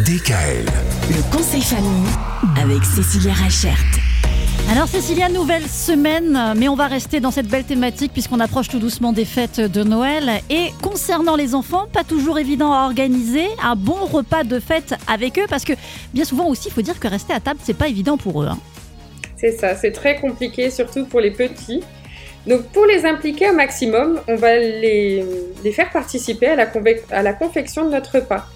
DKL. Le conseil famille avec Cécilia Rachert. Alors Cécilia, nouvelle semaine, mais on va rester dans cette belle thématique puisqu'on approche tout doucement des fêtes de Noël. Et concernant les enfants, pas toujours évident à organiser un bon repas de fête avec eux parce que bien souvent aussi, il faut dire que rester à table, c'est pas évident pour eux. hein. C'est ça, c'est très compliqué, surtout pour les petits. Donc pour les impliquer au maximum, on va les, les faire participer à la, à la confection de notre repas.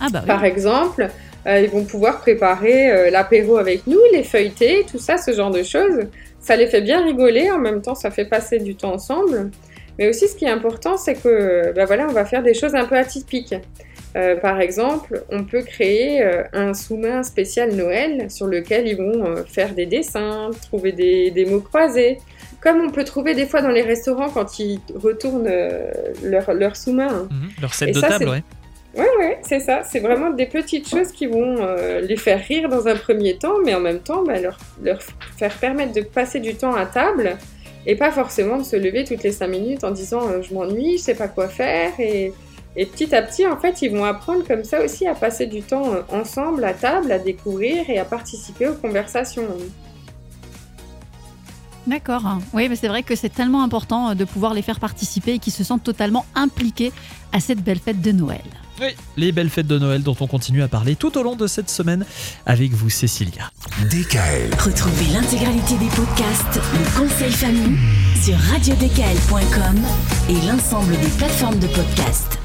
Ah bah oui. Par exemple, euh, ils vont pouvoir préparer euh, l'apéro avec nous, les feuilletés, tout ça, ce genre de choses. Ça les fait bien rigoler, en même temps ça fait passer du temps ensemble. Mais aussi ce qui est important, c'est que bah voilà, on va faire des choses un peu atypiques. Euh, par exemple, on peut créer euh, un sous-main spécial Noël sur lequel ils vont faire des dessins, trouver des, des mots croisés. Comme on peut trouver des fois dans les restaurants quand ils retournent leur, leur sous-main. Mhm, Leur set Et de ça, table, ouais. Ouais, ouais, c'est ça. C'est vraiment des petites choses qui vont euh, les faire rire dans un premier temps, mais en même temps bah, leur, leur faire permettre de passer du temps à table et pas forcément de se lever toutes les cinq minutes en disant euh, je m'ennuie, je sais pas quoi faire. Et, et petit à petit, en fait, ils vont apprendre comme ça aussi à passer du temps euh, ensemble à table, à découvrir et à participer aux conversations. D'accord. Oui, mais c'est vrai que c'est tellement important euh, de pouvoir les faire participer et qu'ils se sentent totalement impliqués à cette belle fête de Noël. Oui, les belles fêtes de Noël dont on continue à parler tout au long de cette semaine avec vous, Cécilia. DKL. Retrouvez l'intégralité des podcasts Le conseil famille sur radiodkl.com et l'ensemble des plateformes de podcasts.